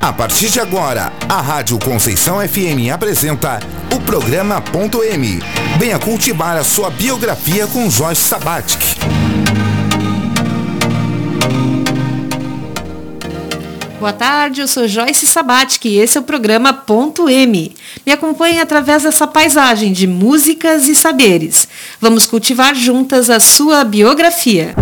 A partir de agora, a Rádio Conceição FM apresenta o programa Ponto M. Venha cultivar a sua biografia com Joyce Sabatic. Boa tarde, eu sou Joyce Sabatic e esse é o programa Ponto M. Me acompanhe através dessa paisagem de músicas e saberes. Vamos cultivar juntas a sua biografia.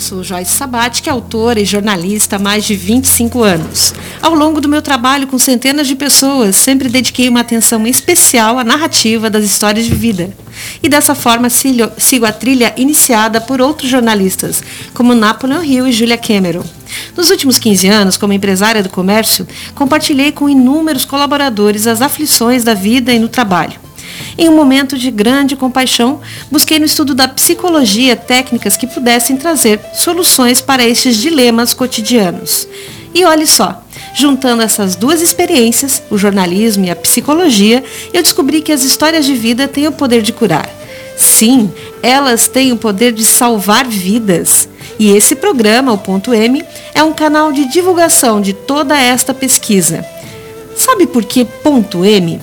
Sou Joyce Sabat, que é autora e jornalista há mais de 25 anos. Ao longo do meu trabalho com centenas de pessoas, sempre dediquei uma atenção especial à narrativa das histórias de vida. E dessa forma sigo a trilha iniciada por outros jornalistas, como Napoleon Hill e Julia Cameron. Nos últimos 15 anos, como empresária do comércio, compartilhei com inúmeros colaboradores as aflições da vida e no trabalho. Em um momento de grande compaixão, busquei no estudo da psicologia técnicas que pudessem trazer soluções para estes dilemas cotidianos. E olhe só, juntando essas duas experiências, o jornalismo e a psicologia, eu descobri que as histórias de vida têm o poder de curar. Sim, elas têm o poder de salvar vidas. E esse programa, o Ponto M, é um canal de divulgação de toda esta pesquisa. Sabe por que ponto M?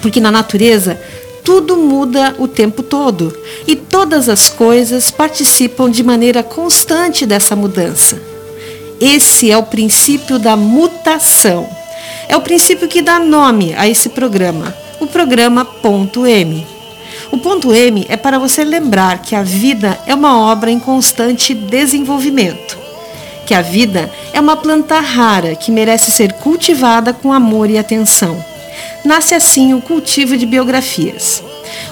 Porque na natureza tudo muda o tempo todo e todas as coisas participam de maneira constante dessa mudança. Esse é o princípio da mutação. É o princípio que dá nome a esse programa, o programa Ponto M. O ponto M é para você lembrar que a vida é uma obra em constante desenvolvimento, que a vida é uma planta rara que merece ser cultivada com amor e atenção nasce assim o cultivo de biografias.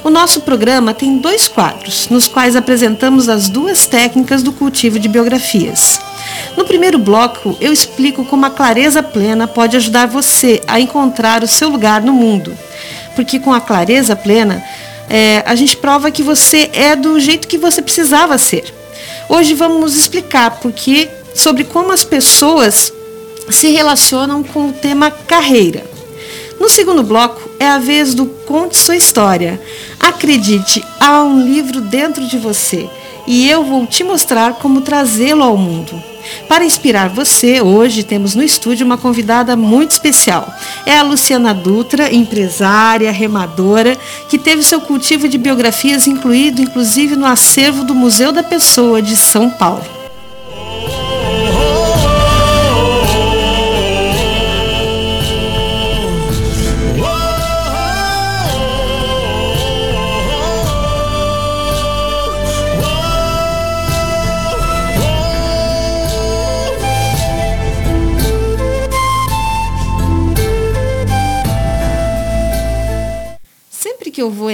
O nosso programa tem dois quadros, nos quais apresentamos as duas técnicas do cultivo de biografias. No primeiro bloco, eu explico como a clareza plena pode ajudar você a encontrar o seu lugar no mundo. Porque com a clareza plena, é, a gente prova que você é do jeito que você precisava ser. Hoje vamos explicar porque sobre como as pessoas se relacionam com o tema carreira. No segundo bloco é a vez do Conte Sua História. Acredite, há um livro dentro de você e eu vou te mostrar como trazê-lo ao mundo. Para inspirar você, hoje temos no estúdio uma convidada muito especial. É a Luciana Dutra, empresária, remadora, que teve seu cultivo de biografias incluído inclusive no acervo do Museu da Pessoa de São Paulo.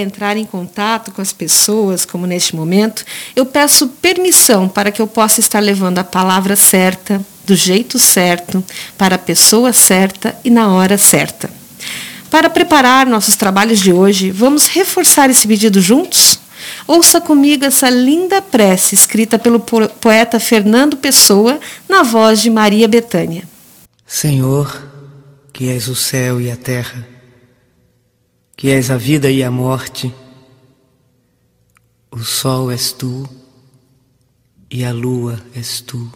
Entrar em contato com as pessoas, como neste momento, eu peço permissão para que eu possa estar levando a palavra certa, do jeito certo, para a pessoa certa e na hora certa. Para preparar nossos trabalhos de hoje, vamos reforçar esse pedido juntos? Ouça comigo essa linda prece escrita pelo poeta Fernando Pessoa na voz de Maria Betânia. Senhor, que és o céu e a terra, que és a vida e a morte. O sol és tu, e a lua és tu,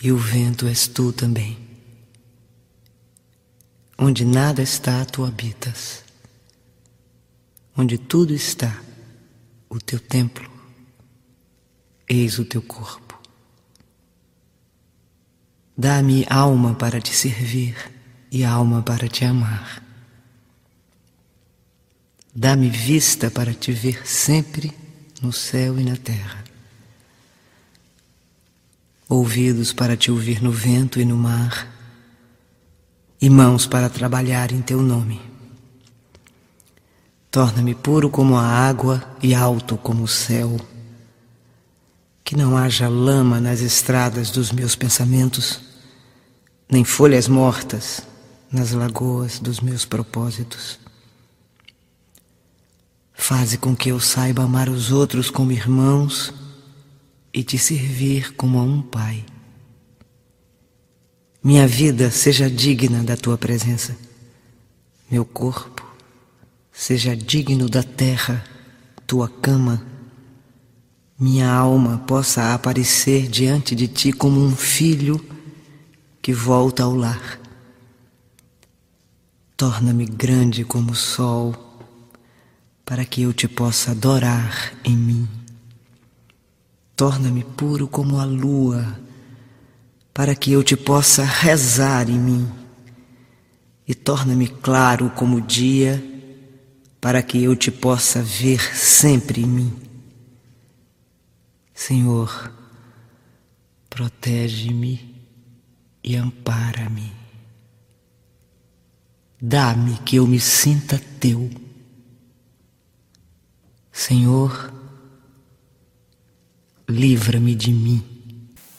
e o vento és tu também. Onde nada está, tu habitas. Onde tudo está, o teu templo, eis o teu corpo. Dá-me alma para te servir e alma para te amar. Dá-me vista para te ver sempre no céu e na terra. Ouvidos para te ouvir no vento e no mar, e mãos para trabalhar em teu nome. Torna-me puro como a água e alto como o céu. Que não haja lama nas estradas dos meus pensamentos, nem folhas mortas nas lagoas dos meus propósitos. Faze com que eu saiba amar os outros como irmãos e te servir como a um pai. Minha vida seja digna da tua presença, meu corpo seja digno da terra, tua cama, minha alma possa aparecer diante de ti como um filho que volta ao lar. Torna-me grande como o sol, para que eu te possa adorar em mim. Torna-me puro como a lua, para que eu te possa rezar em mim. E torna-me claro como o dia, para que eu te possa ver sempre em mim. Senhor, protege-me e ampara-me. Dá-me que eu me sinta teu. Senhor, livra-me de mim.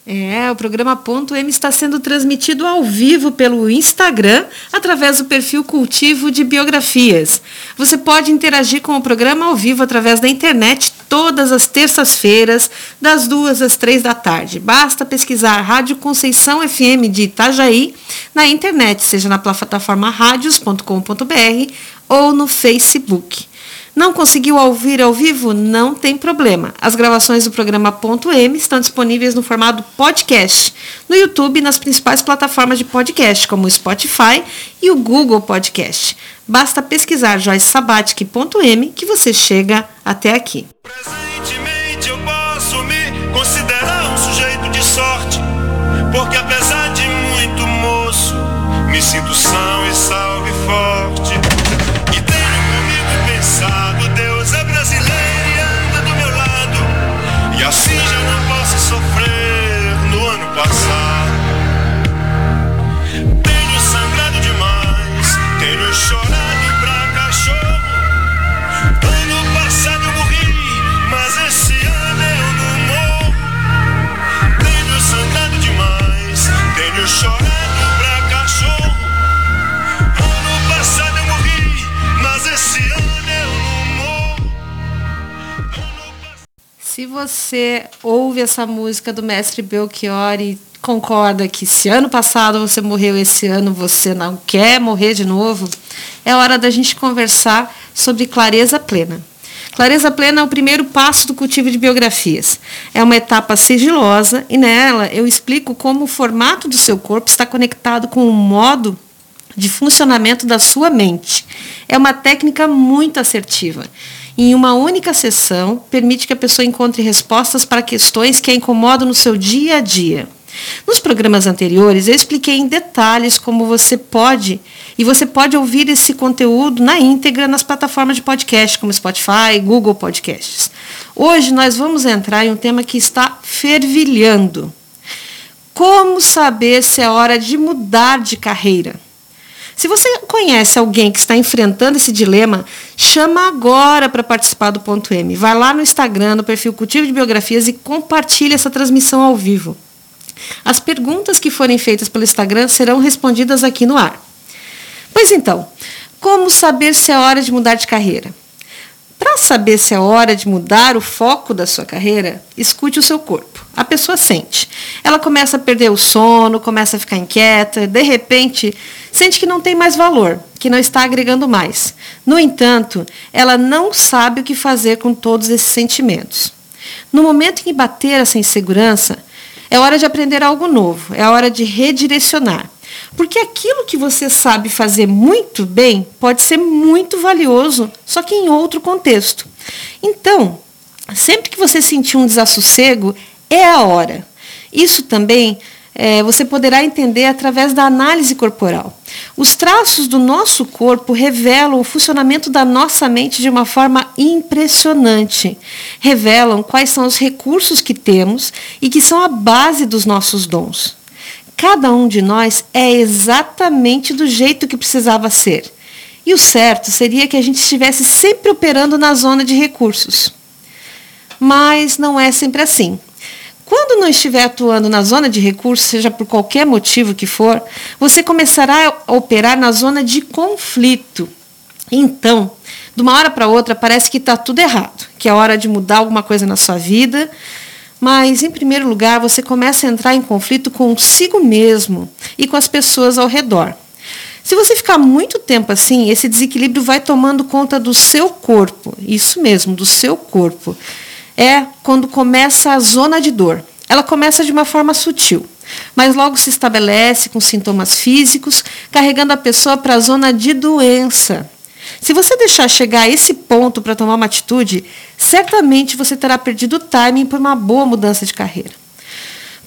É, o programa Ponto M está sendo transmitido ao vivo pelo Instagram, através do perfil Cultivo de Biografias. Você pode interagir com o programa ao vivo através da internet todas as terças-feiras, das duas às três da tarde. Basta pesquisar Rádio Conceição FM de Itajaí na internet, seja na plataforma radios.com.br ou no Facebook. Não conseguiu ouvir ao vivo? Não tem problema. As gravações do programa Ponto M estão disponíveis no formato podcast, no YouTube e nas principais plataformas de podcast, como o Spotify e o Google Podcast. Basta pesquisar joycesabatic.m que você chega até aqui. Presentemente eu posso me considerar um sujeito de sorte, porque apesar de muito moço, me sinto são e salve Se você ouve essa música do mestre Belchior e concorda que se ano passado você morreu, esse ano você não quer morrer de novo, é hora da gente conversar sobre clareza plena. Clareza plena é o primeiro passo do cultivo de biografias. É uma etapa sigilosa e nela eu explico como o formato do seu corpo está conectado com o modo de funcionamento da sua mente. É uma técnica muito assertiva. Em uma única sessão, permite que a pessoa encontre respostas para questões que a incomodam no seu dia a dia. Nos programas anteriores, eu expliquei em detalhes como você pode, e você pode ouvir esse conteúdo na íntegra nas plataformas de podcast, como Spotify, Google Podcasts. Hoje nós vamos entrar em um tema que está fervilhando. Como saber se é hora de mudar de carreira? Se você conhece alguém que está enfrentando esse dilema, chama agora para participar do Ponto M. Vai lá no Instagram, no perfil Cultivo de Biografias e compartilhe essa transmissão ao vivo. As perguntas que forem feitas pelo Instagram serão respondidas aqui no ar. Pois então, como saber se é hora de mudar de carreira? Para saber se é hora de mudar o foco da sua carreira, escute o seu corpo. A pessoa sente. Ela começa a perder o sono, começa a ficar inquieta, de repente sente que não tem mais valor, que não está agregando mais. No entanto, ela não sabe o que fazer com todos esses sentimentos. No momento em que bater essa insegurança, é hora de aprender algo novo, é hora de redirecionar. Porque aquilo que você sabe fazer muito bem pode ser muito valioso, só que em outro contexto. Então, sempre que você sentir um desassossego, é a hora. Isso também é, você poderá entender através da análise corporal. Os traços do nosso corpo revelam o funcionamento da nossa mente de uma forma impressionante. Revelam quais são os recursos que temos e que são a base dos nossos dons. Cada um de nós é exatamente do jeito que precisava ser. E o certo seria que a gente estivesse sempre operando na zona de recursos. Mas não é sempre assim. Quando não estiver atuando na zona de recurso, seja por qualquer motivo que for, você começará a operar na zona de conflito. Então, de uma hora para outra, parece que está tudo errado, que é hora de mudar alguma coisa na sua vida. Mas, em primeiro lugar, você começa a entrar em conflito consigo mesmo e com as pessoas ao redor. Se você ficar muito tempo assim, esse desequilíbrio vai tomando conta do seu corpo. Isso mesmo, do seu corpo. É quando começa a zona de dor. Ela começa de uma forma sutil, mas logo se estabelece com sintomas físicos, carregando a pessoa para a zona de doença. Se você deixar chegar a esse ponto para tomar uma atitude, certamente você terá perdido o timing por uma boa mudança de carreira.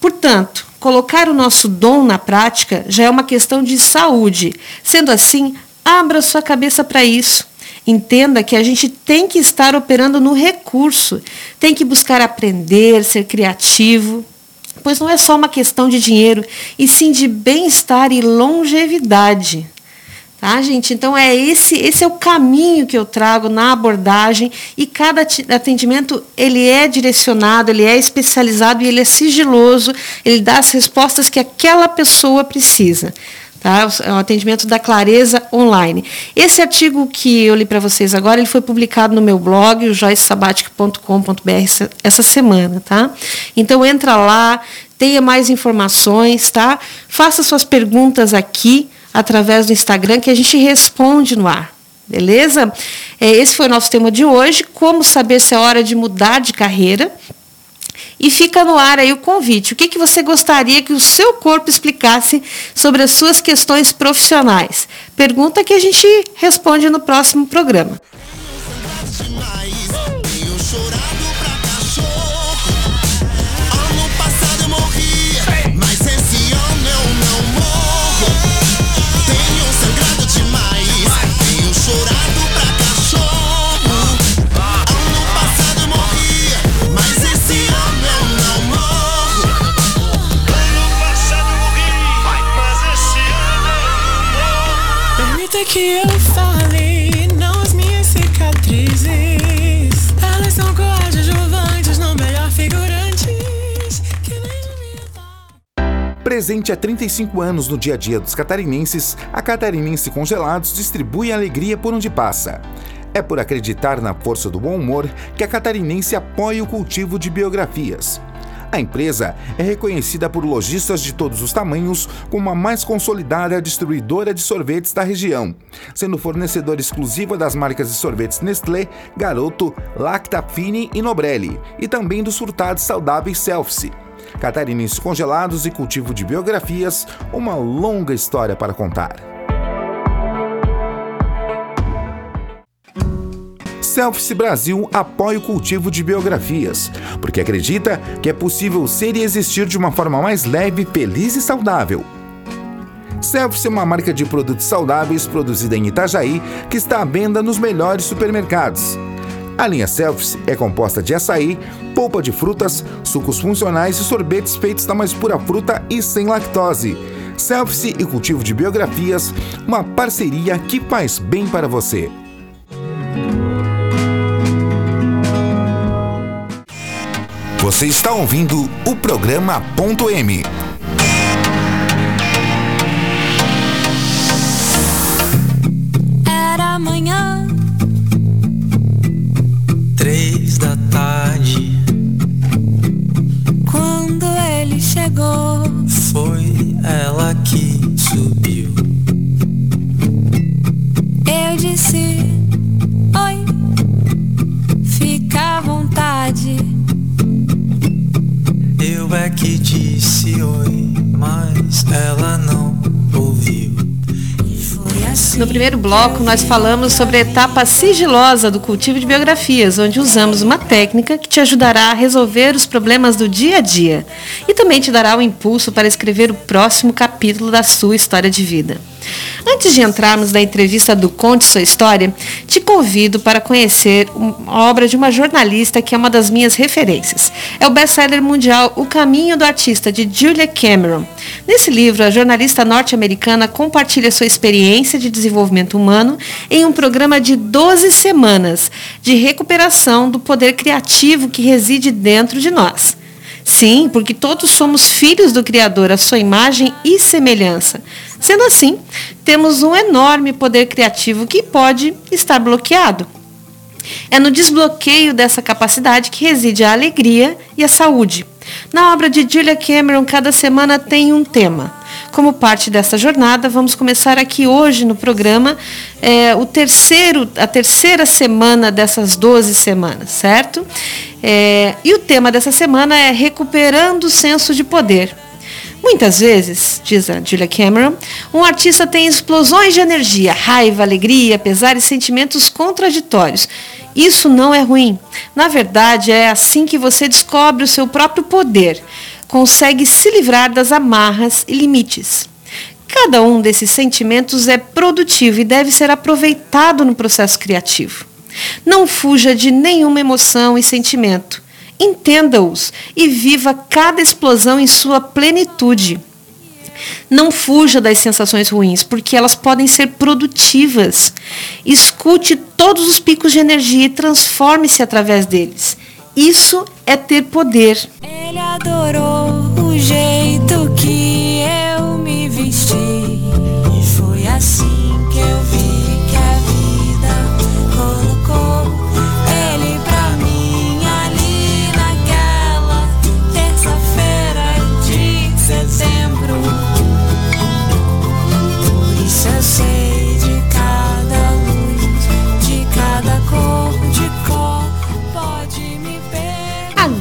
Portanto, colocar o nosso dom na prática já é uma questão de saúde. Sendo assim, abra sua cabeça para isso. Entenda que a gente tem que estar operando no recurso, tem que buscar aprender, ser criativo, pois não é só uma questão de dinheiro, e sim de bem-estar e longevidade. Tá, gente? Então é esse, esse é o caminho que eu trago na abordagem e cada atendimento ele é direcionado, ele é especializado e ele é sigiloso, ele dá as respostas que aquela pessoa precisa. Tá? É o atendimento da Clareza Online. Esse artigo que eu li para vocês agora, ele foi publicado no meu blog, o joycesabatic.com.br, essa semana, tá? Então entra lá, tenha mais informações, tá? Faça suas perguntas aqui, através do Instagram que a gente responde no ar. Beleza? É, esse foi o nosso tema de hoje. Como saber se é hora de mudar de carreira? E fica no ar aí o convite. O que, que você gostaria que o seu corpo explicasse sobre as suas questões profissionais? Pergunta que a gente responde no próximo programa. Que eu não as minhas cicatrizes. Elas são não melhor figurantes. Que Presente há 35 anos no dia a dia dos catarinenses, a Catarinense Congelados distribui alegria por onde passa. É por acreditar na força do bom humor que a catarinense apoia o cultivo de biografias. A empresa é reconhecida por lojistas de todos os tamanhos como a mais consolidada distribuidora de sorvetes da região, sendo fornecedora exclusiva das marcas de sorvetes Nestlé, Garoto, Lacta Fine e Nobrelli, e também dos furtados saudáveis Selfie. Catarinenses congelados e cultivo de biografias, uma longa história para contar. Selfies Brasil apoia o cultivo de biografias, porque acredita que é possível ser e existir de uma forma mais leve, feliz e saudável. Selfies é uma marca de produtos saudáveis produzida em Itajaí que está à venda nos melhores supermercados. A linha Selfies é composta de açaí, polpa de frutas, sucos funcionais e sorvetes feitos da mais pura fruta e sem lactose. Selfies e cultivo de biografias, uma parceria que faz bem para você. Você está ouvindo o programa Ponto M. Era amanhã, três da tarde. Quando ele chegou, foi ela que subiu. É que disse oi, mas ela não ouviu. Assim. No primeiro bloco, nós falamos sobre a etapa sigilosa do cultivo de biografias, onde usamos uma técnica que te ajudará a resolver os problemas do dia a dia e também te dará o impulso para escrever o próximo capítulo da sua história de vida. Antes de entrarmos na entrevista do Conte Sua História, te convido para conhecer uma obra de uma jornalista que é uma das minhas referências. É o best-seller mundial O Caminho do Artista, de Julia Cameron. Nesse livro, a jornalista norte-americana compartilha sua experiência de desenvolvimento humano em um programa de 12 semanas de recuperação do poder criativo que reside dentro de nós. Sim, porque todos somos filhos do Criador, a sua imagem e semelhança. Sendo assim, temos um enorme poder criativo que pode estar bloqueado. É no desbloqueio dessa capacidade que reside a alegria e a saúde. Na obra de Julia Cameron, cada semana tem um tema. Como parte dessa jornada, vamos começar aqui hoje no programa é, o terceiro, a terceira semana dessas 12 semanas, certo? É, e o tema dessa semana é Recuperando o Senso de Poder. Muitas vezes, diz a Julia Cameron, um artista tem explosões de energia, raiva, alegria, pesar e sentimentos contraditórios. Isso não é ruim. Na verdade, é assim que você descobre o seu próprio poder, consegue se livrar das amarras e limites. Cada um desses sentimentos é produtivo e deve ser aproveitado no processo criativo. Não fuja de nenhuma emoção e sentimento. Entenda-os e viva cada explosão em sua plenitude. Não fuja das sensações ruins, porque elas podem ser produtivas. Escute todos os picos de energia e transforme-se através deles. Isso é ter poder. Ele adorou o jeito que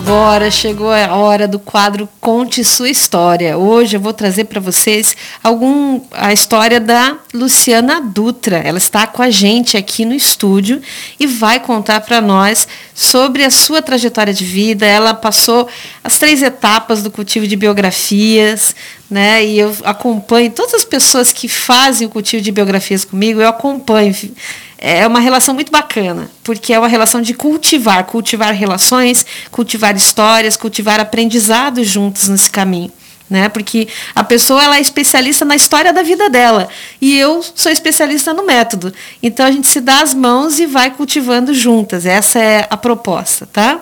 Agora chegou a hora do quadro Conte Sua História. Hoje eu vou trazer para vocês algum a história da Luciana Dutra. Ela está com a gente aqui no estúdio e vai contar para nós sobre a sua trajetória de vida. Ela passou as três etapas do cultivo de biografias, né? E eu acompanho todas as pessoas que fazem o cultivo de biografias comigo, eu acompanho é uma relação muito bacana, porque é uma relação de cultivar, cultivar relações, cultivar histórias, cultivar aprendizados juntos nesse caminho. Né? Porque a pessoa ela é especialista na história da vida dela e eu sou especialista no método. Então a gente se dá as mãos e vai cultivando juntas. Essa é a proposta, tá?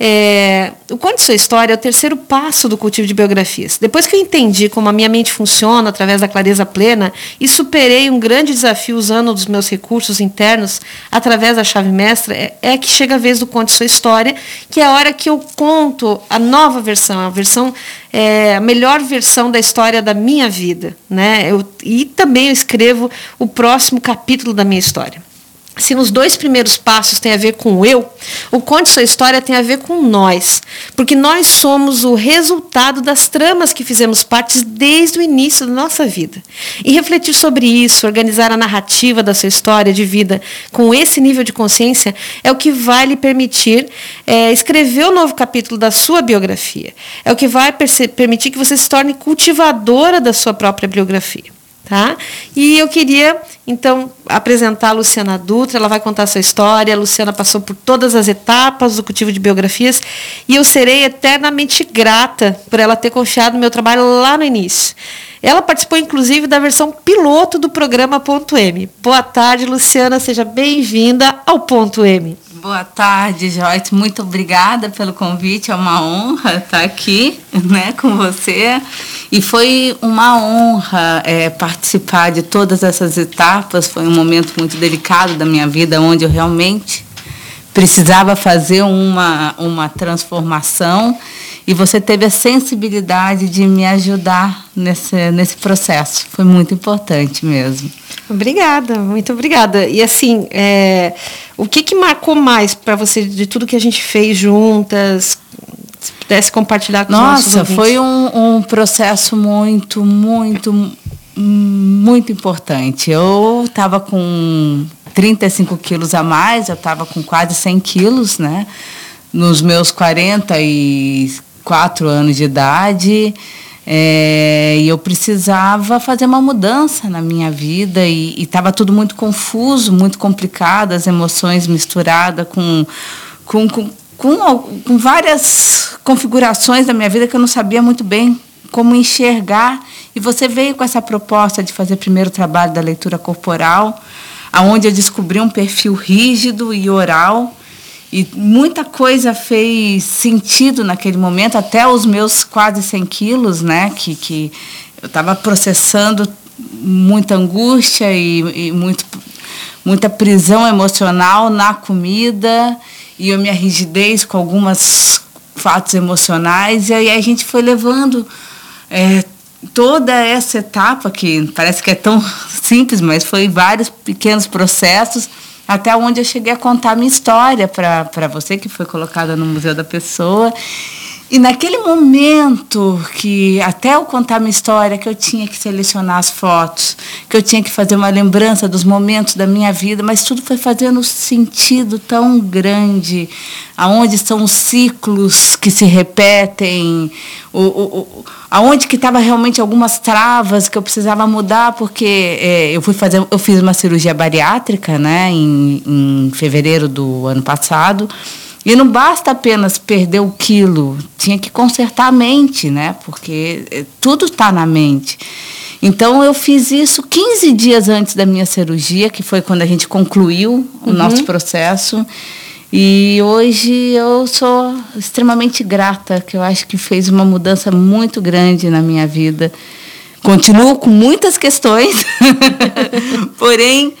É, o Conte Sua História é o terceiro passo do cultivo de biografias. Depois que eu entendi como a minha mente funciona através da clareza plena e superei um grande desafio usando os meus recursos internos através da chave mestra, é, é que chega a vez do Conte Sua História, que é a hora que eu conto a nova versão, a versão é, a melhor versão da história da minha vida, né? Eu, e também eu escrevo o próximo capítulo da minha história. Se nos dois primeiros passos tem a ver com eu, o Conte Sua História tem a ver com nós. Porque nós somos o resultado das tramas que fizemos parte desde o início da nossa vida. E refletir sobre isso, organizar a narrativa da sua história de vida com esse nível de consciência, é o que vai lhe permitir é, escrever o novo capítulo da sua biografia. É o que vai permitir que você se torne cultivadora da sua própria biografia. Tá? E eu queria, então, apresentar a Luciana Dutra, ela vai contar a sua história. A Luciana passou por todas as etapas do cultivo de biografias e eu serei eternamente grata por ela ter confiado no meu trabalho lá no início. Ela participou, inclusive, da versão piloto do programa Ponto M. Boa tarde, Luciana, seja bem-vinda ao Ponto M. Boa tarde, Joyce. Muito obrigada pelo convite. É uma honra estar aqui né, com você. E foi uma honra é, participar de todas essas etapas. Foi um momento muito delicado da minha vida, onde eu realmente precisava fazer uma, uma transformação. E você teve a sensibilidade de me ajudar nesse, nesse processo. Foi muito importante mesmo. Obrigada, muito obrigada. E assim, é, o que, que marcou mais para você de tudo que a gente fez juntas? Se pudesse compartilhar com Nossa, os nossos ouvintes. foi um, um processo muito, muito, muito importante. Eu estava com 35 quilos a mais, eu estava com quase 100 quilos, né? Nos meus 44 anos de idade. É, e eu precisava fazer uma mudança na minha vida e estava tudo muito confuso, muito complicado, as emoções misturadas com, com, com, com, com várias configurações da minha vida que eu não sabia muito bem como enxergar. E você veio com essa proposta de fazer primeiro o trabalho da leitura corporal, aonde eu descobri um perfil rígido e oral E muita coisa fez sentido naquele momento, até os meus quase 100 quilos, né? Que, que eu estava processando muita angústia e, e muito, muita prisão emocional na comida e a minha rigidez com algumas fatos emocionais. E aí a gente foi levando é, toda essa etapa, que parece que é tão simples, mas foi vários pequenos processos até onde eu cheguei a contar minha história para você, que foi colocada no Museu da Pessoa. E naquele momento que, até eu contar minha história, que eu tinha que selecionar as fotos, que eu tinha que fazer uma lembrança dos momentos da minha vida, mas tudo foi fazendo sentido tão grande, aonde estão os ciclos que se repetem, o, o, o aonde que estava realmente algumas travas que eu precisava mudar, porque é, eu fui fazer, eu fiz uma cirurgia bariátrica, né, em, em fevereiro do ano passado. E não basta apenas perder o quilo, tinha que consertar a mente, né? Porque eh, tudo está na mente. Então eu fiz isso 15 dias antes da minha cirurgia, que foi quando a gente concluiu o uhum. nosso processo. E hoje eu sou extremamente grata, que eu acho que fez uma mudança muito grande na minha vida. Continuo com muitas questões, porém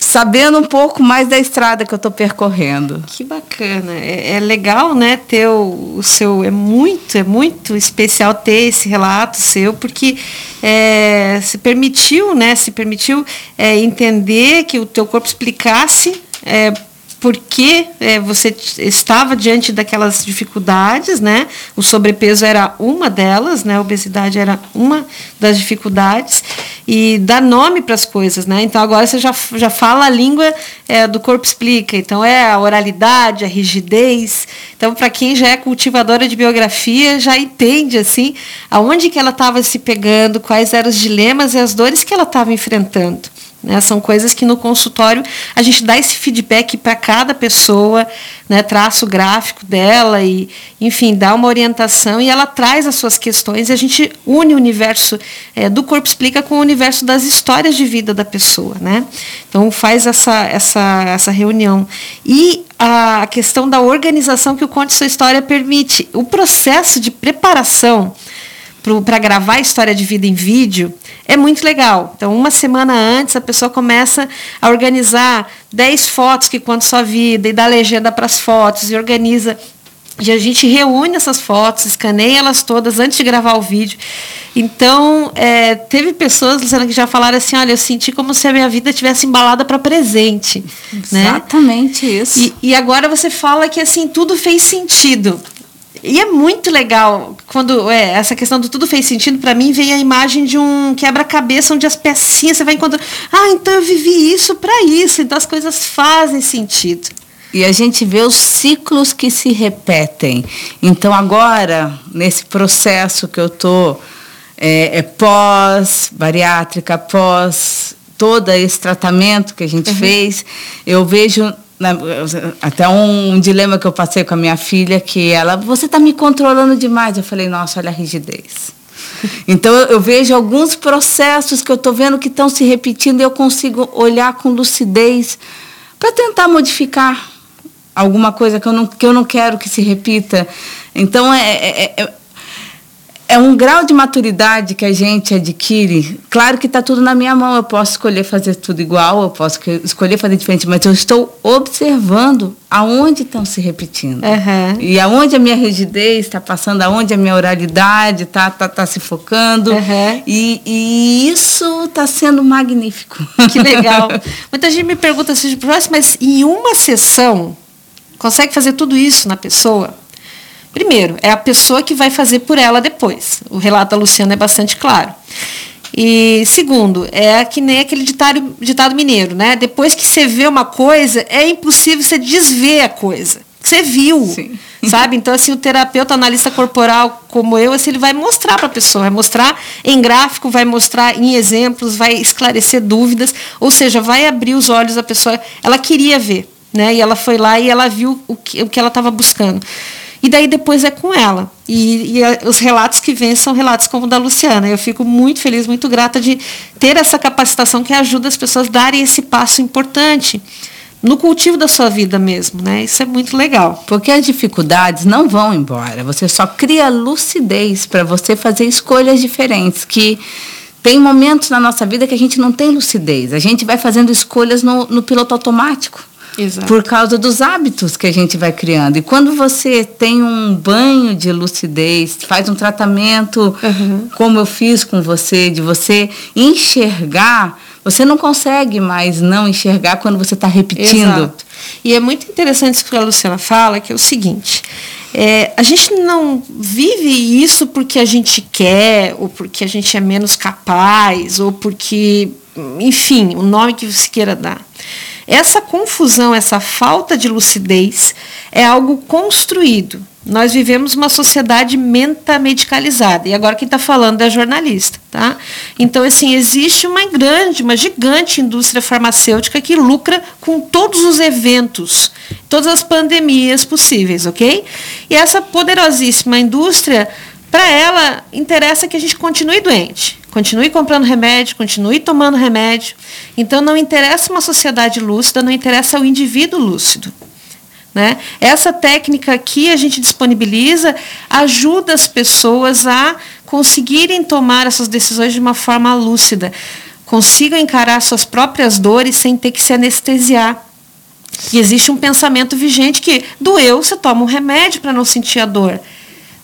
sabendo um pouco mais da estrada que eu estou percorrendo. Que bacana. É, é, legal, né, ter o, o, seu. É muito, é muito especial ter esse relato seu, porque é, se permitiu, né? Se permitiu é, entender que o teu corpo explicasse. Porque é, você estava diante daquelas dificuldades, né? O sobrepeso era uma delas, né? A obesidade era uma das dificuldades e dá nome para as coisas, né? Então agora você já, já fala a língua é, do corpo explica. Então é a oralidade, a rigidez. Então para quem já é cultivadora de biografia já entende assim aonde que ela estava se pegando, quais eram os dilemas e as dores que ela estava enfrentando. Né? São coisas que no consultório a gente dá esse feedback para cada pessoa, né? traça o gráfico dela e, enfim, dá uma orientação e ela traz as suas questões e a gente une o universo é, do Corpo Explica com o universo das histórias de vida da pessoa. Né? Então faz essa, essa, essa reunião. E a questão da organização que o Conte Sua História permite. O processo de preparação para gravar a história de vida em vídeo é muito legal. Então, uma semana antes, a pessoa começa a organizar 10 fotos que contam sua vida e dá legenda para as fotos e organiza. E a gente reúne essas fotos, escaneia elas todas antes de gravar o vídeo. Então, é, teve pessoas, Luciana, que já falaram assim: olha, eu senti como se a minha vida tivesse embalada para presente. Né? Exatamente né? isso. E, e agora você fala que assim tudo fez sentido. E é muito legal quando é, essa questão do tudo fez sentido para mim vem a imagem de um quebra-cabeça onde as pecinhas você vai encontrando. Ah, então eu vivi isso para isso, então as coisas fazem sentido. E a gente vê os ciclos que se repetem. Então agora nesse processo que eu tô é, é pós bariátrica, pós todo esse tratamento que a gente uhum. fez, eu vejo até um dilema que eu passei com a minha filha, que ela, você está me controlando demais. Eu falei, nossa, olha a rigidez. Então eu, eu vejo alguns processos que eu estou vendo que estão se repetindo e eu consigo olhar com lucidez para tentar modificar alguma coisa que eu, não, que eu não quero que se repita. Então é, é, é é um grau de maturidade que a gente adquire. Claro que está tudo na minha mão. Eu posso escolher fazer tudo igual, eu posso escolher fazer diferente, mas eu estou observando aonde estão se repetindo. Uhum. E aonde a minha rigidez está passando, aonde a minha oralidade está tá, tá se focando. Uhum. E, e, isso está sendo magnífico. Que legal. Muita gente me pergunta assim, mas em uma sessão, consegue fazer tudo isso na pessoa? Primeiro, é a pessoa que vai fazer por ela depois. O relato da Luciana é bastante claro. E segundo, é que nem aquele ditado, ditado mineiro, né? Depois que você vê uma coisa, é impossível você desver a coisa. Você viu, Sim. sabe? Então, assim, o terapeuta analista corporal como eu, assim, ele vai mostrar para a pessoa, vai mostrar em gráfico, vai mostrar em exemplos, vai esclarecer dúvidas, ou seja, vai abrir os olhos da pessoa. Ela queria ver, né? E ela foi lá e ela viu o que, o que ela estava buscando. E daí depois é com ela. E, e a, os relatos que vêm são relatos como o da Luciana. Eu fico muito feliz, muito grata de ter essa capacitação que ajuda as pessoas a darem esse passo importante no cultivo da sua vida mesmo, né? Isso é muito legal. Porque as dificuldades não vão embora. Você só cria lucidez para você fazer escolhas diferentes. Que tem momentos na nossa vida que a gente não tem lucidez. A gente vai fazendo escolhas no, no piloto automático. Exato. Por causa dos hábitos que a gente vai criando. E quando você tem um banho de lucidez, faz um tratamento, Uhum. como eu fiz com você, de você enxergar, você não consegue mais não enxergar quando você está repetindo. Exato. E é muito interessante isso que a Luciana fala, que é o seguinte. é, a gente não vive isso porque a gente quer, ou porque a gente é menos capaz, ou porque, enfim, o nome que você queira dar. Essa confusão, essa falta de lucidez é algo construído. Nós vivemos uma sociedade mentamedicalizada. E agora quem está falando é jornalista, tá? Então, assim, existe uma grande, uma gigante indústria farmacêutica que lucra com todos os eventos, todas as pandemias possíveis, ok? E essa poderosíssima indústria, para ela, interessa que a gente continue doente. Continue comprando remédio, continue tomando remédio. Então, não interessa uma sociedade lúcida, não interessa o indivíduo lúcido. Né? Essa técnica aqui a gente disponibiliza ajuda as pessoas a conseguirem tomar essas decisões de uma forma lúcida, consigam encarar suas próprias dores sem ter que se anestesiar. E existe um pensamento vigente que doeu, você toma um remédio para não sentir a dor.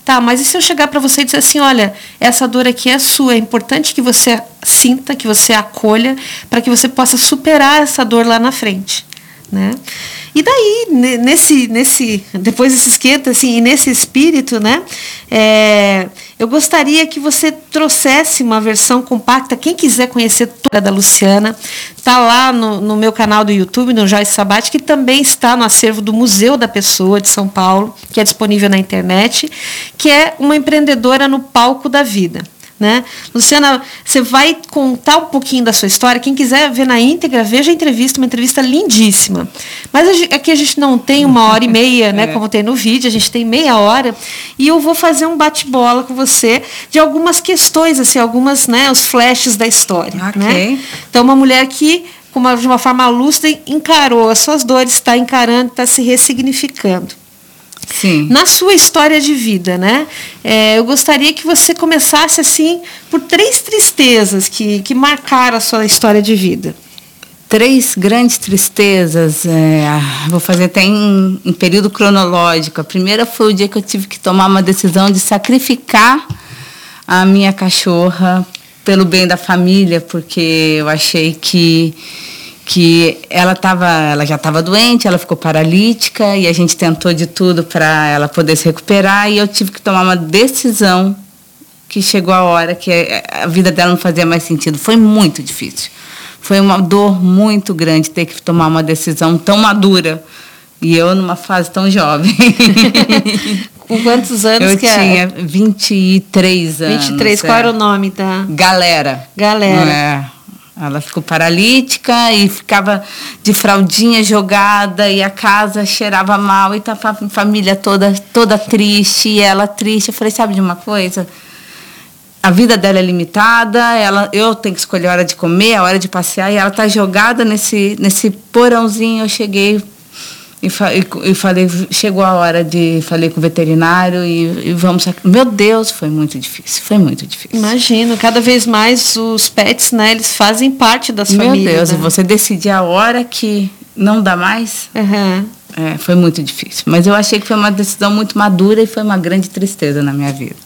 Tá, mas e se eu chegar para você e dizer assim, olha, essa dor aqui é sua, é importante que você sinta, que você acolha, para que você possa superar essa dor lá na frente, né? E daí, ne- nesse, nesse, depois desse esquenta, assim, e nesse espírito, né, é, eu gostaria que você trouxesse uma versão compacta. Quem quiser conhecer toda da Luciana, tá lá no, no meu canal do YouTube, no Joyce Sabat, que também está no acervo do Museu da Pessoa de São Paulo, que é disponível na internet, que é uma empreendedora no palco da vida. Né? Luciana, você vai contar um pouquinho da sua história. Quem quiser ver na íntegra, veja a entrevista, uma entrevista lindíssima. Mas aqui a gente não tem uma hora e meia, né? Como tem no vídeo, a gente tem meia hora. E eu vou fazer um bate-bola com você de algumas questões, assim, algumas, né, os flashes da história. Ok. Né? Então, uma mulher que, uma- de uma forma lúcida, encarou as suas dores, está encarando, está se ressignificando. Sim. Na sua história de vida, né? É, eu gostaria que você começasse assim por três tristezas que, que marcaram a sua história de vida. Três grandes tristezas, é, vou fazer até em, em período cronológico. A primeira foi o dia que eu tive que tomar uma decisão de sacrificar a minha cachorra pelo bem da família, porque eu achei que que ela tava, ela já estava doente, ela ficou paralítica e a gente tentou de tudo para ela poder se recuperar e eu tive que tomar uma decisão que chegou a hora que a vida dela não fazia mais sentido. Foi muito difícil. Foi uma dor muito grande ter que tomar uma decisão tão madura. E eu numa fase tão jovem. Com quantos anos eu que tinha é? 23 anos. 23. Qual é. era o nome da Galera. galera? É. Ela ficou paralítica e ficava de fraldinha jogada e a casa cheirava mal e tava a família toda toda triste e ela triste. Eu falei, sabe de uma coisa? A vida dela é limitada, ela, eu tenho que escolher a hora de comer, a hora de passear, e ela tá jogada nesse, nesse porãozinho. Eu cheguei e, fa- e, falei, chegou a hora de, falei com o veterinário e, e vamos. Meu Deus, foi muito difícil, foi muito difícil. Imagino, cada vez mais os pets, né, eles fazem parte das Meu famílias. Deus, né? você decidir a hora que não dá mais, Aham. é, foi muito difícil. Mas eu achei que foi uma decisão muito madura e foi uma grande tristeza na minha vida.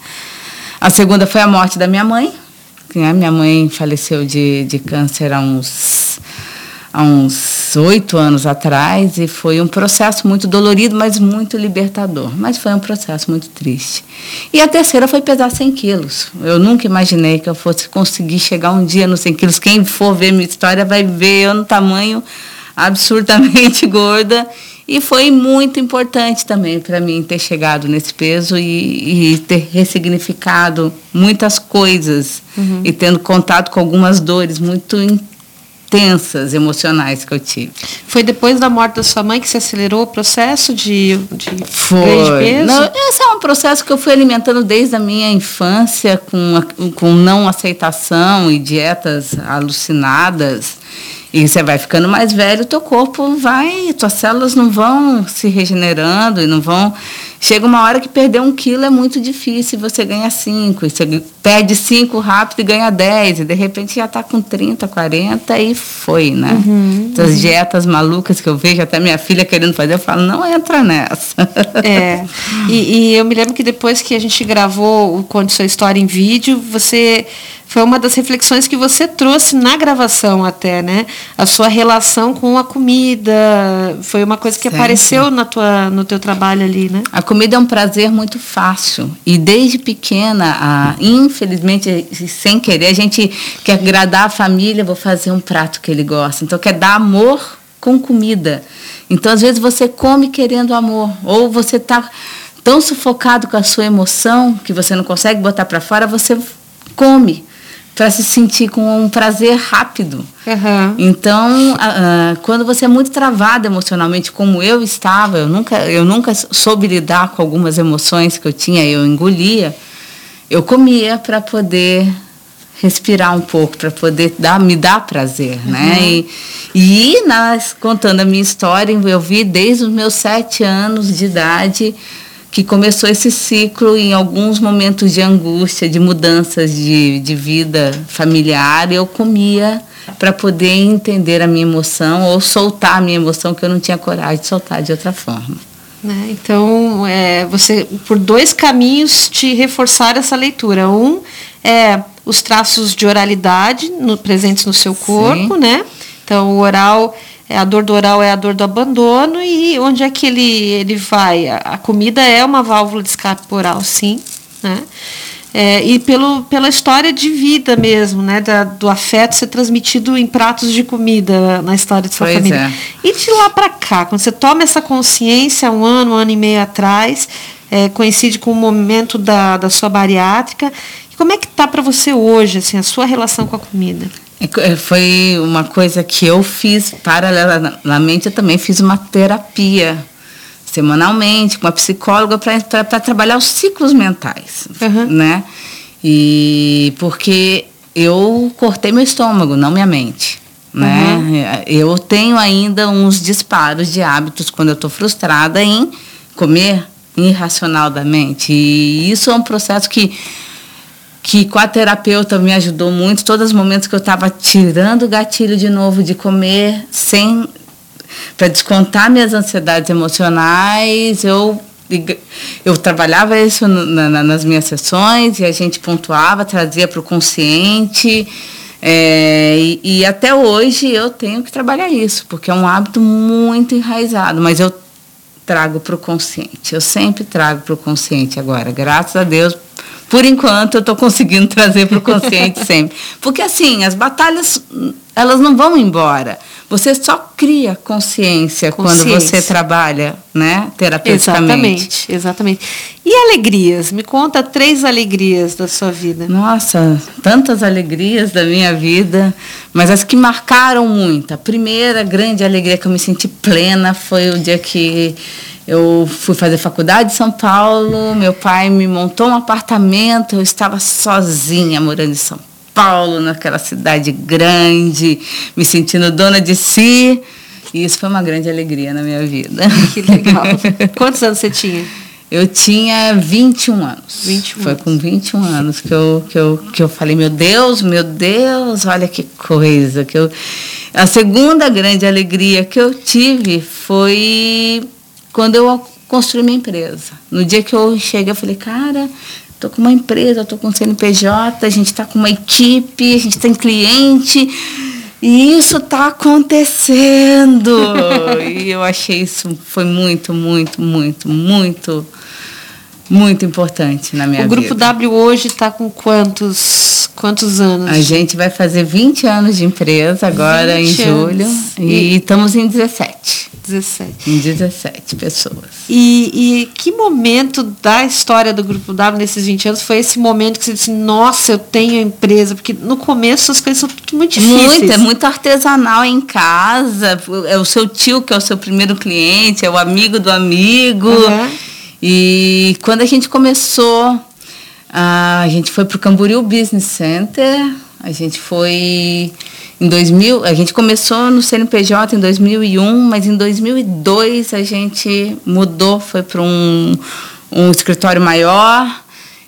A segunda foi a morte da minha mãe. Né? Minha mãe faleceu de, de câncer há uns há uns oito anos atrás e foi um processo muito dolorido, mas muito libertador. Mas foi um processo muito triste. E a terceira foi pesar 100 quilos. Eu nunca imaginei que eu fosse conseguir chegar um dia nos 100 quilos. Quem for ver minha história vai ver eu no tamanho absurdamente gorda. E foi muito importante também para mim ter chegado nesse peso e, e ter ressignificado muitas coisas e tendo contato com algumas dores muito intensas emocionais que eu tive. Foi depois da morte da sua mãe que se acelerou o processo de, de Foi. peso? Não, esse é um processo que eu fui alimentando desde a minha infância, com, a- com não aceitação e dietas alucinadas. E você vai ficando mais velho, teu corpo vai, tuas células não vão se regenerando e não vão. Chega uma hora que perder um quilo é muito difícil, você ganha cinco, você perde cinco rápido e ganha dez, e de repente já está com 30, 40 e foi, né? Essas dietas malucas que eu vejo, até minha filha querendo fazer, eu falo, não entra nessa. É. E, e eu me lembro que depois que a gente gravou o Conte Sua História em vídeo, você. Foi uma das reflexões que você trouxe na gravação até, né? A sua relação com a comida. Foi uma coisa que Sempre. apareceu na tua, no teu trabalho ali, né? A comida é um prazer muito fácil. E desde pequena, a, infelizmente, sem querer, a gente quer agradar a família, vou fazer um prato que ele gosta. Então, quer dar amor com comida. Então, às vezes, você come querendo amor. Ou você está tão sufocado com a sua emoção que você não consegue botar para fora, você come para se sentir com um prazer rápido. Aham. Então, ah, quando você é muito travado emocionalmente, como eu estava, eu nunca, eu nunca soube lidar com algumas emoções que eu tinha, eu engolia, eu comia para poder respirar um pouco, para poder dar, me dar prazer, né? E, e nas, contando a minha história, eu vi desde os meus sete anos de idade que começou esse ciclo em alguns momentos de angústia, de mudanças de, de vida familiar, eu comia para poder entender a minha emoção ou soltar a minha emoção que eu não tinha coragem de soltar de outra forma. Né? Então, é, você, por dois caminhos, te reforçar essa leitura. Um é os traços de oralidade no- presentes no seu corpo, né? Então, o oral, a dor do oral é a dor do abandono e onde é que ele, ele vai? A, comida é uma válvula de escape oral, sim, né? É, e pelo, pela história de vida mesmo, né? Da- do afeto ser transmitido em pratos de comida na história de sua Pois família. é. E de lá para cá, quando você toma essa consciência um ano, um ano e meio atrás, é, coincide com o momento da, da sua bariátrica, como é que tá para você hoje, assim, a sua relação com a comida? Foi uma coisa que eu fiz paralelamente, eu também fiz uma terapia semanalmente com uma psicóloga para trabalhar os ciclos mentais, Uhum. né? E porque eu cortei meu estômago, não minha mente. Né? Eu tenho ainda uns disparos de hábitos quando eu estou frustrada em comer irracionalmente. E isso é um processo que que com a terapeuta me ajudou muito. Todos os momentos que eu estava tirando o gatilho de novo de comer, sem para descontar minhas ansiedades emocionais, eu eu trabalhava isso na- na- nas minhas sessões e a gente pontuava, trazia para o consciente. é, e, e até hoje eu tenho que trabalhar isso, porque é um hábito muito enraizado, mas eu trago para o consciente. Eu sempre trago para o consciente agora, graças a Deus. Por enquanto, eu estou conseguindo trazer para o consciente sempre. Porque, assim, as batalhas, elas não vão embora. Você só cria consciência, quando Consciência. você trabalha, né, terapeuticamente. Exatamente, exatamente. E alegrias? Me conta três alegrias da sua vida. Nossa, tantas alegrias da minha vida, mas as que marcaram muito. A primeira grande alegria que eu me senti plena foi o dia que eu fui fazer faculdade em São Paulo. Meu pai me montou um apartamento, eu estava sozinha morando em São Paulo, naquela cidade grande, me sentindo dona de si. E isso foi uma grande alegria na minha vida. Que legal. Quantos anos você tinha? Eu tinha 21 anos. 21 Foi com 21 anos que eu, que, eu, que eu falei, meu Deus, meu Deus, olha que coisa. Que eu... A segunda grande alegria que eu tive foi quando eu construí minha empresa. No dia que eu cheguei, eu falei, cara, tô com uma empresa, tô com um CNPJ, a gente tá com uma equipe, a gente tem cliente. E isso está acontecendo. e eu achei isso foi muito, muito, muito, muito, muito importante na minha o Grupo vida. W hoje está com quantos, quantos anos? A gente vai fazer 20 anos de empresa agora em 20 julho. E, E- estamos em 17. 17. Em 17 pessoas. E, e que momento da história do Grupo W nesses 20 anos foi esse momento que você disse, nossa, eu tenho empresa? Porque no começo as coisas são tudo muito difíceis. Muito, é muito artesanal em casa. É o seu tio que é o seu primeiro cliente, é o amigo do amigo. Uhum. E quando a gente começou, a gente foi para o Camboriú Business Center, a gente foi Em 2000, a gente começou no CNPJ em 2001, mas em 2002 a gente mudou, foi para um, um escritório maior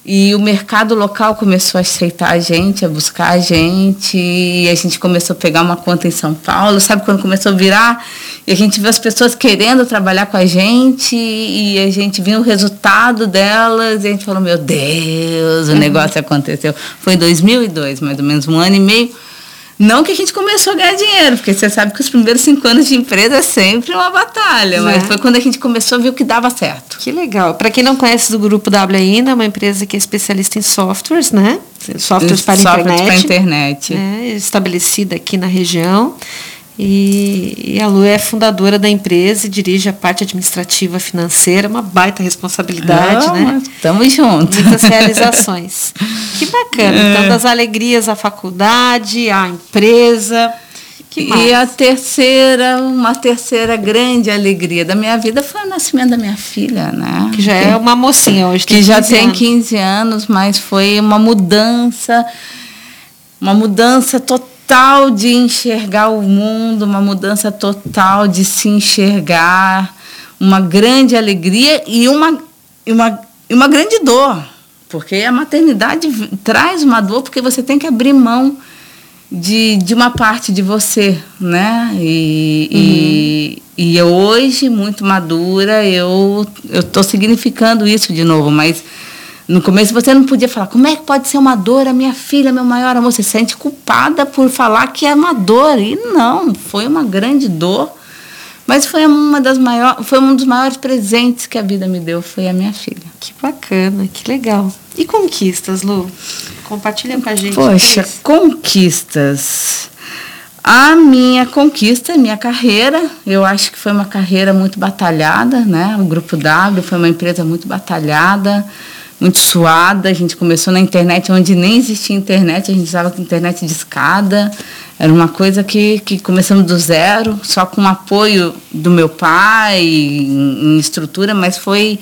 e o mercado local começou a aceitar a gente, a buscar a gente, e a gente começou a pegar uma conta em São Paulo. Sabe quando começou a virar? E a gente viu as pessoas querendo trabalhar com a gente, e a gente viu o resultado delas, e a gente falou: Meu Deus, o negócio aconteceu. Foi em 2002, mais ou menos, um ano e meio. Não que a gente começou a ganhar dinheiro, porque você sabe que os primeiros cinco anos de empresa é sempre uma batalha, mas É. foi quando a gente começou a ver o que dava certo. Que legal. Para quem não conhece do grupo W ainda, é uma empresa que é especialista em softwares, né? Softwares para Softwares internet. para internet. né? Estabelecida aqui na região. E, e a Lu é fundadora da empresa e dirige a parte administrativa financeira, uma baita responsabilidade, Ah, né? mas Tamo junto. Muitas realizações. Que bacana. Então, das alegrias à faculdade, à empresa. Que mais? E a terceira, uma terceira grande alegria da minha vida foi o nascimento da minha filha, né? Que já é uma mocinha hoje. que já 15 tem anos. 15 anos, mas foi uma mudança, uma mudança total de enxergar o mundo, uma mudança total de se enxergar, uma grande alegria e uma, e uma, e uma grande dor, porque a maternidade traz uma dor porque você tem que abrir mão de, de uma parte de você, né? E, e, e eu hoje, muito madura, eu estou significando isso de novo, mas no começo você não podia falar, como é que pode ser uma dor a minha filha, meu maior amor? Você se sente culpada por falar que é uma dor. E não, foi uma grande dor, mas foi uma das maiores, foi um dos maiores presentes que a vida me deu, foi a minha filha. Que bacana, que legal. E conquistas, Lu? Compartilha com a gente. Poxa, conquistas. A minha conquista, minha carreira, eu acho que foi uma carreira muito batalhada, né? O Grupo W foi uma empresa muito batalhada, muito suada. A gente começou na internet onde nem existia internet, a gente usava internet de escada. Era uma coisa que, que começamos do zero, só com o apoio do meu pai em, em estrutura, mas foi,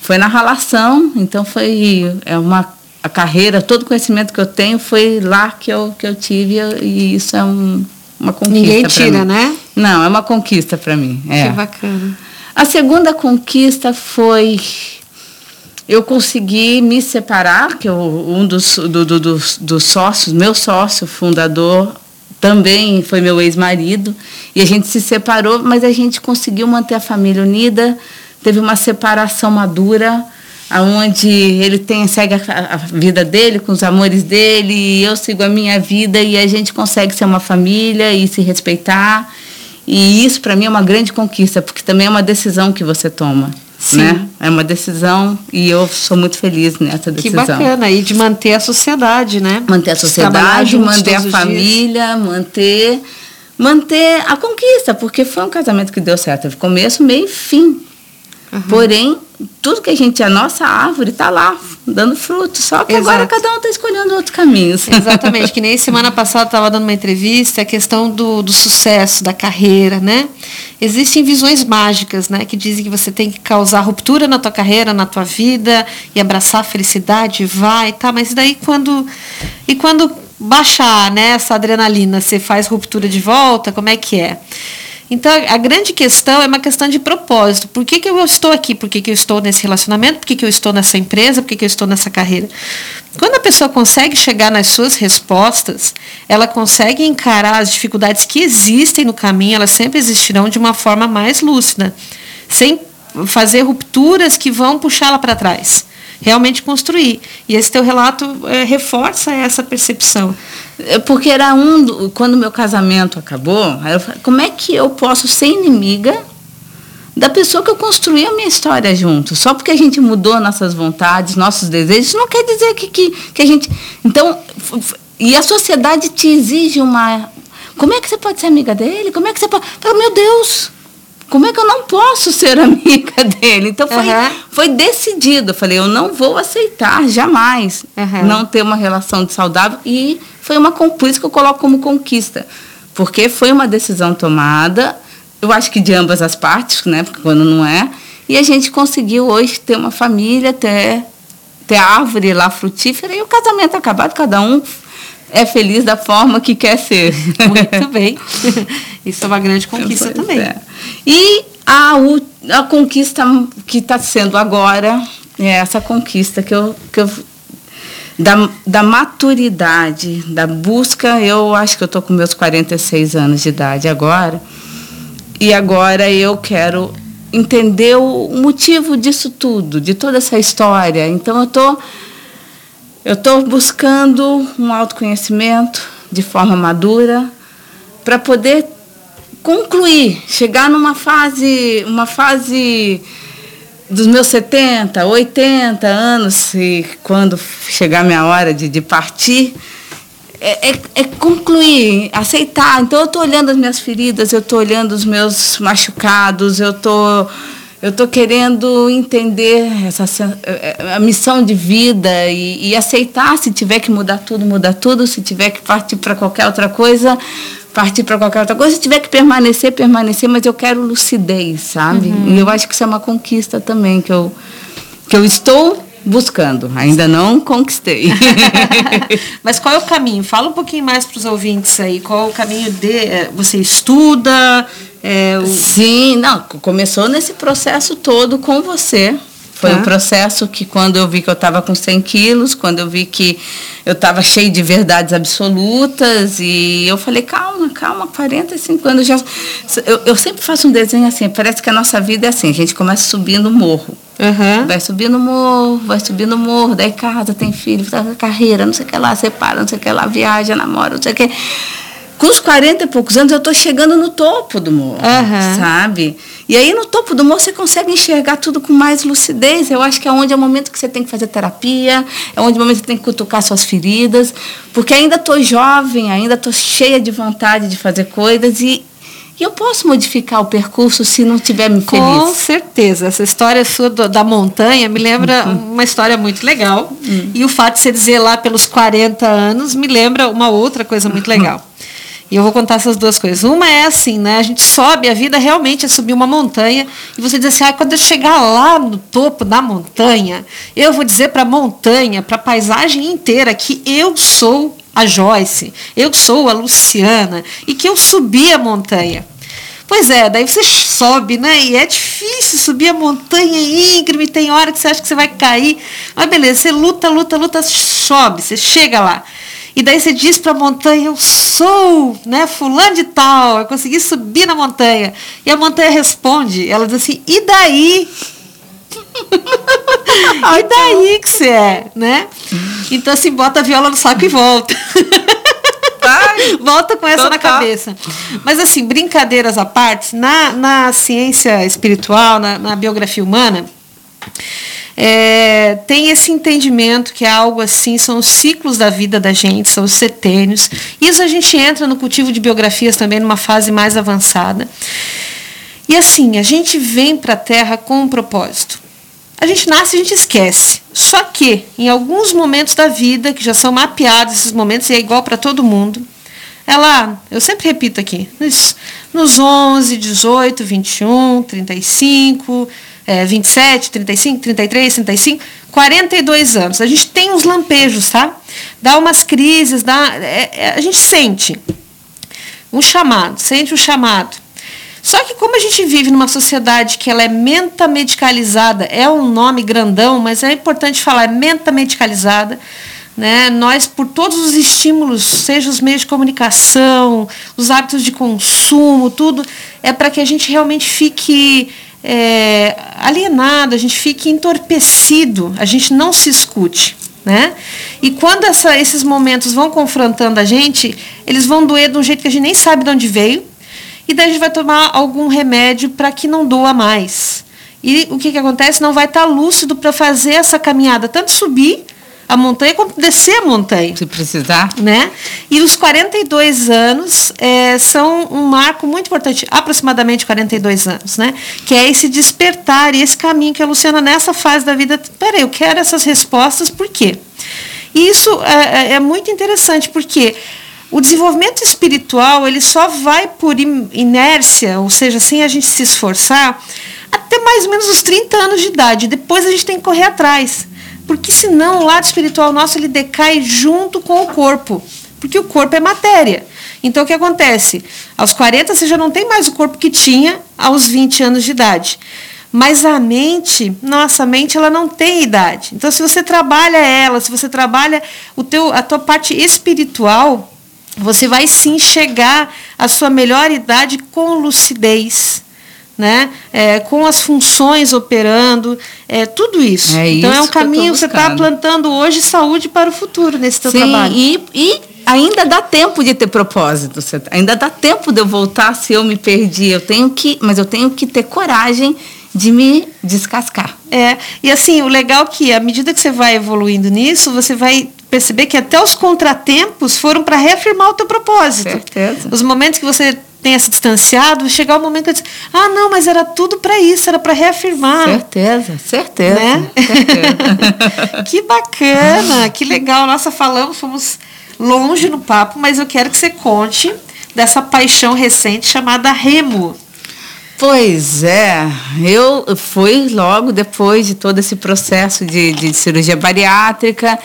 foi na relação, então foi é uma a carreira, todo o conhecimento que eu tenho foi lá que eu, que eu tive e isso é um, uma conquista. Ninguém tira, né? Não, é uma conquista para mim. É. Que bacana. A segunda conquista foi eu consegui me separar, que eu, um dos, do, do, dos, dos sócios, meu sócio fundador, também foi meu ex-marido, e a gente se separou, mas a gente conseguiu manter a família unida, teve uma separação madura, aonde ele tem segue a, vida dele com os amores dele e eu sigo a minha vida e a gente consegue ser uma família e se respeitar. E isso para mim é uma grande conquista porque também é uma decisão que você toma Sim. né é uma decisão e eu sou muito feliz nessa Que decisão bacana. E de manter a sociedade, né? manter a sociedade manter a os dias. família manter manter a conquista porque foi um casamento que deu certo teve começo meio e fim Porém, tudo que a gente, a nossa árvore está lá, dando fruto. Só que agora Exato. cada um está escolhendo outros caminhos. Exatamente, que nem semana passada estava dando uma entrevista, a questão do, do sucesso, da carreira, né? Existem visões mágicas, né? Que dizem que você tem que causar ruptura na tua carreira, na tua vida, e abraçar a felicidade, vai, tá? Mas daí quando. E quando baixar né, essa adrenalina, você faz ruptura de volta, como é que é? Então, a grande questão é uma questão de propósito. Por que, que eu estou aqui? Por que, que eu estou nesse relacionamento? Por que, que eu estou nessa empresa? Por que, que eu estou nessa carreira? Quando a pessoa consegue chegar nas suas respostas, ela consegue encarar as dificuldades que existem no caminho, elas sempre existirão de uma forma mais lúcida, sem fazer rupturas que vão puxá-la para trás. Realmente construir. E esse teu relato eh, reforça essa percepção. É Porque era um. do- Quando meu casamento acabou, eu falei, como é que eu posso ser inimiga da pessoa que eu construí a minha história junto? Só porque a gente mudou nossas vontades, nossos desejos, não quer dizer que, que, que a gente. Então. E a sociedade te exige uma. Como é que você pode ser amiga dele? Como é que você pode. Falo, meu Deus! Como é que eu não posso ser amiga dele? Então foi, Aham. foi decidido. Eu falei, eu não vou aceitar jamais Aham. não ter uma relação de saudável. E foi uma por isso que eu coloco como conquista. Porque foi uma decisão tomada, eu acho que de ambas as partes, né? Porque quando não é. E a gente conseguiu hoje ter uma família, ter, ter árvore lá frutífera e o casamento acabado, cada um é feliz da forma que quer ser. Muito bem. Isso é uma grande conquista Pois também. é. E a, a conquista que está sendo agora é essa conquista que eu, que eu da, da maturidade, da busca. Eu acho que eu estou com meus 46 anos de idade agora. E agora eu quero entender o motivo disso tudo, de toda essa história. Então eu tô eu estou buscando um autoconhecimento de forma madura para poder concluir, chegar numa fase, uma fase dos meus 70, 80 anos, e quando chegar minha hora de, de partir, é, é- é concluir, aceitar. Então eu estou olhando as minhas feridas, eu estou olhando os meus machucados, eu tô tô querendo entender essa eh, a missão de vida e, e aceitar se tiver que mudar tudo, mudar tudo, se tiver que partir para qualquer outra coisa, partir para qualquer outra coisa, se tiver que permanecer, permanecer, mas eu quero lucidez, sabe? E eu acho que isso é uma conquista também que eu que eu estou buscando, ainda não conquistei. Mas qual é o caminho? Fala um pouquinho mais para os ouvintes aí. Qual é o caminho de. eh, Você estuda? é, o- Sim, não, começou nesse processo todo com você. Foi Tá. um processo que quando eu vi que eu estava com 100 quilos, quando eu vi que eu estava cheio de verdades absolutas, e eu falei, calma, calma, 45 anos já. Eu, eu sempre faço um desenho assim, parece que a nossa vida é assim, a gente começa subindo o morro. Aham. Vai subindo o morro, vai subindo o morro, daí casa, tem filho, carreira, não sei o que lá, separa, não sei o que lá, viaja, namora, não sei o que. Com os 40 e poucos anos, eu estou chegando no topo do morro, Aham. sabe? E aí, no topo do morro, você consegue enxergar tudo com mais lucidez. Eu acho que é onde é o momento que você tem que fazer terapia, é onde é o momento que você tem que cutucar suas feridas, porque ainda estou jovem, ainda estou cheia de vontade de fazer coisas e, e eu posso modificar o percurso se não estiver me feliz. Com certeza. Essa história sua do- da montanha me lembra Uhum. uma história muito legal. Hum. E o fato de você dizer lá pelos 40 anos me lembra uma outra coisa muito Uhum. legal. E eu vou contar essas duas coisas. Uma é assim, né? A gente sobe, a vida realmente é subir uma montanha. E você diz assim, ah, quando eu chegar lá no topo da montanha, eu vou dizer para a montanha, para a paisagem inteira, que eu sou a Joyce, eu sou a Luciana, e que eu subi a montanha. Pois é, daí você sobe, né? E é difícil subir a montanha íngreme, tem hora que você acha que você vai cair. Mas beleza, você luta, luta, luta, sobe, você chega lá. E daí você diz para a montanha, eu sou, né, fulano de tal, eu consegui subir na montanha. E a montanha responde, ela diz assim, e daí? e daí que você é, né? Então assim, bota a viola no saco e volta. Volta com essa na Total. cabeça. Mas assim, brincadeiras à parte, na, na ciência espiritual, na, na biografia humana, é, tem esse entendimento que é algo assim, são os ciclos da vida da gente, são os setênios. Isso a gente entra no cultivo de biografias também numa fase mais avançada. E assim, a gente vem para a Terra com um propósito. A gente nasce e a gente esquece. Só que, em alguns momentos da vida, que já são mapeados esses momentos, e é igual para todo mundo, ela, eu sempre repito aqui, nos, nos 11, 18, 21, 35, é, 27, 35, 33, 35, 42 anos. A gente tem uns lampejos, tá? Dá umas crises, dá, é- é- a gente sente um chamado, sente o chamado. Só que como a gente vive numa sociedade que ela é mentamedicalizada, é um nome grandão, mas é importante falar, é mentamedicalizada, né? Nós, por todos os estímulos, seja os meios de comunicação, os hábitos de consumo, tudo, é para que a gente realmente fique é, alienado, a gente fique entorpecido, a gente não se escute. Né? E quando essa- esses momentos vão confrontando a gente, eles vão doer de um jeito que a gente nem sabe de onde veio, e daí a gente vai tomar algum remédio para que não doa mais. E o que, que acontece? Não vai estar lúcido para fazer essa caminhada, tanto subir a montanha como descer a montanha Se precisar. né? E os 42 anos é, são um marco muito importante, aproximadamente 42 anos, né? Que é esse despertar e esse caminho que a Luciana, nessa fase da vida, peraí, eu quero essas respostas, por quê? E isso é, é- é muito interessante, porque o desenvolvimento espiritual, ele só vai por in- inércia, ou seja, sem a gente se esforçar, até mais ou menos os 30 anos de idade. Depois a gente tem que correr atrás. Porque senão o lado espiritual nosso ele decai junto com o corpo. porque o corpo é matéria. Então o que acontece? Aos 40 você já não tem mais o corpo que tinha aos 20 anos de idade. Mas a mente, nossa, a mente ela não tem idade. Então se você trabalha ela, se você trabalha o teu, a tua parte espiritual, você vai sim chegar à sua melhor idade com lucidez. Né? É, com as funções operando, é, tudo isso. É então é um caminho que você está plantando hoje saúde para o futuro nesse teu Sim, trabalho. e, e ainda dá tempo de ter propósito. você- Ainda dá tempo de eu voltar se eu me perdi. Eu tenho que, mas eu tenho que ter coragem de me descascar. É, e assim, o legal é que à medida que você vai evoluindo nisso, você vai perceber que até os contratempos foram para reafirmar o teu propósito. Certeza. Os momentos que você tenha se distanciado, chegar o momento que você diz, ah, não, mas era tudo para isso, era para reafirmar. Certeza, certeza. Né? certeza. que bacana, que legal. Nossa, falamos, fomos longe no papo, mas eu quero que você conte dessa paixão recente chamada Remo. Pois é, eu fui logo depois de todo esse processo de, de cirurgia bariátrica.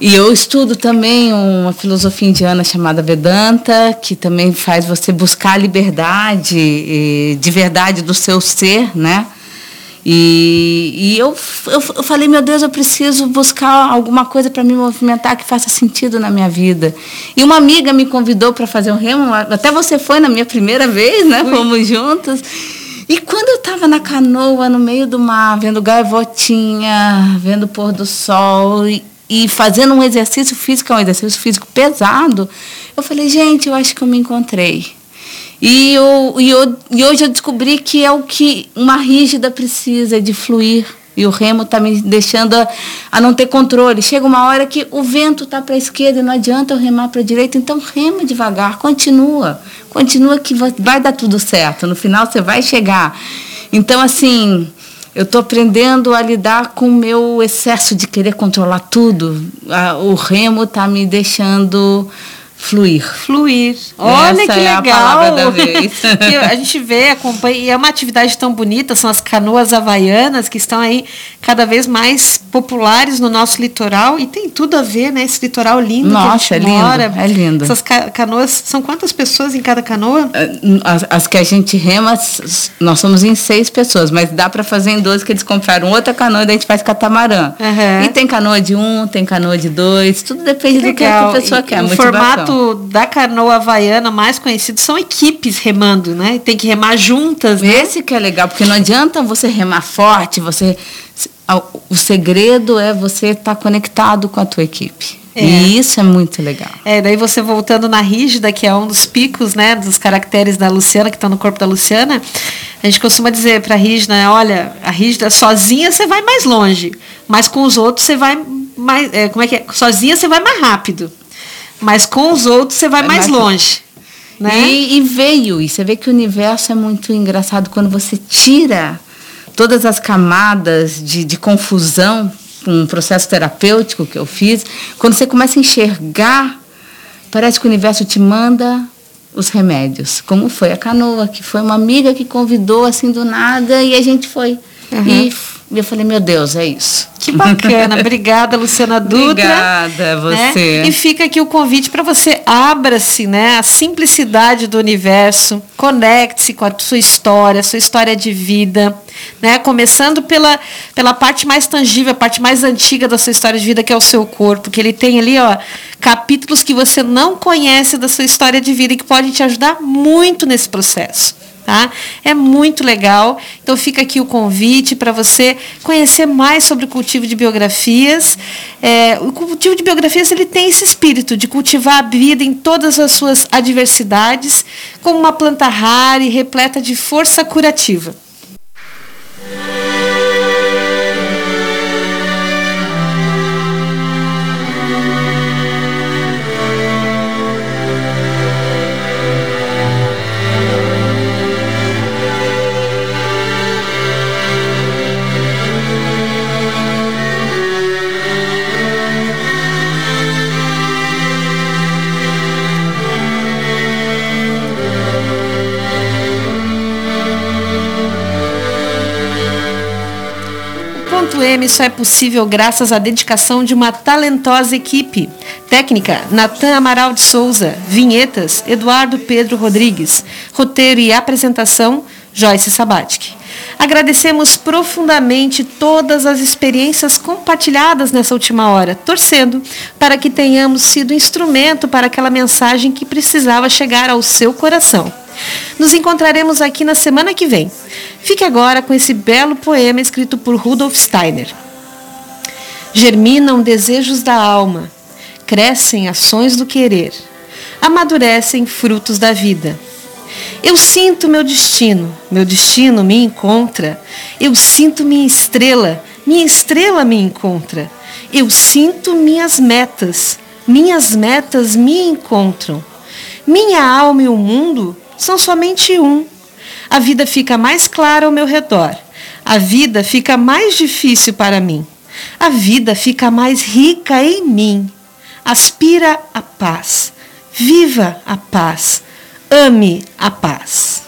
E eu estudo também uma filosofia indiana chamada Vedanta, que também faz você buscar a liberdade de verdade do seu ser, né? E, e eu, eu, eu falei, meu Deus, eu preciso buscar alguma coisa para me movimentar que faça sentido na minha vida. E uma amiga me convidou para fazer um remo, até você foi na minha primeira vez, né? Fomos juntas. E quando eu estava na canoa, no meio do mar, vendo gaivotinha, vendo o pôr do sol e, e fazendo um exercício físico, é um exercício físico pesado, eu falei, gente, eu acho que eu me encontrei. E, eu, e, eu, e hoje eu descobri que é o que uma rígida precisa, de fluir. E o remo está me deixando a, a não ter controle. Chega uma hora que o vento está para a esquerda e não adianta eu remar para a direita. Então rema devagar, continua. Continua que vai, vai dar tudo certo. No final você vai chegar. Então, assim, eu estou aprendendo a lidar com o meu excesso de querer controlar tudo. O remo está me deixando fluir. Fluir. Olha Essa que é a legal. palavra da vez. Que a gente vê, acompanha, e é uma atividade tão bonita, são as canoas havaianas que estão aí cada vez mais populares no nosso litoral e tem tudo a ver, né? Esse litoral lindo Nossa, que a é gente lindo, mora. é lindo. Essas ca- canoas, são quantas pessoas em cada canoa? As, as que a gente rema, nós somos em seis pessoas, mas dá para fazer em 12 que eles compraram outra canoa e daí a gente faz catamarã. Aham. E tem canoa de um, tem canoa de dois, tudo depende do que a pessoa E quer. O motivação. Da canoa havaiana mais conhecido são equipes remando, né? Tem que remar juntas, né? Esse que é legal, porque não adianta você remar forte, você o segredo é você estar conectado com a tua equipe. É. E isso é muito legal. É, daí você voltando na rígida, que é um dos picos, né, dos caracteres da Luciana, que estão no corpo da Luciana, a gente costuma dizer para a rígida, né, olha, a rígida sozinha você vai mais longe, mas com os outros você vai mais, é, como é que é? Sozinha você vai mais rápido, mas com os outros você vai É mais, mais- longe, né? E, e veio, e você vê que o universo é muito engraçado quando você tira todas as camadas de, de confusão com um processo terapêutico que eu fiz, quando você começa a enxergar, parece que o universo te manda os remédios, como foi a canoa, que foi uma amiga que convidou assim do nada e a gente foi. E f- eu falei, meu Deus, é isso. Que bacana. Obrigada, Luciana Dutra. Obrigada né? você. E fica aqui o convite para você abra-se, né, a simplicidade do universo, conecte-se com a sua história, a sua história de vida, né? Começando pela pela parte mais tangível, a parte mais antiga da sua história de vida, que é o seu corpo, que ele tem ali, ó, capítulos que você não conhece da sua história de vida e que podem te ajudar muito nesse processo. Tá? É muito legal. Então fica aqui o convite para você conhecer mais sobre o cultivo de biografias. É, o cultivo de biografias ele tem esse espírito de cultivar a vida em todas as suas adversidades, como uma planta rara e repleta de força curativa. Ponto M só é possível graças à dedicação de uma talentosa equipe. Técnica, Natan Amaral de Souza. Vinhetas, Eduardo Pedro Rodrigues. Roteiro e apresentação, Joyce Sabatic. Agradecemos profundamente todas as experiências compartilhadas nessa última hora, torcendo para que tenhamos sido instrumento para aquela mensagem que precisava chegar ao seu coração. Nos encontraremos aqui na semana que vem. Fique agora com esse belo poema escrito por Rudolf Steiner. Germinam desejos da alma, crescem ações do querer, amadurecem frutos da vida. Eu sinto meu destino, meu destino me encontra. Eu sinto minha estrela, minha estrela me encontra. Eu sinto minhas metas, minhas metas me encontram. Minha alma e o mundo são somente um. A vida fica mais clara ao meu redor. A vida fica mais difícil para mim. A vida fica mais rica em mim. Aspira a paz. Viva a paz. Ame a paz.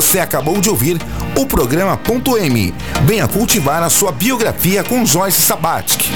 Você acabou de ouvir o programa Ponto M. Venha cultivar a sua biografia com Joyce Sabatic.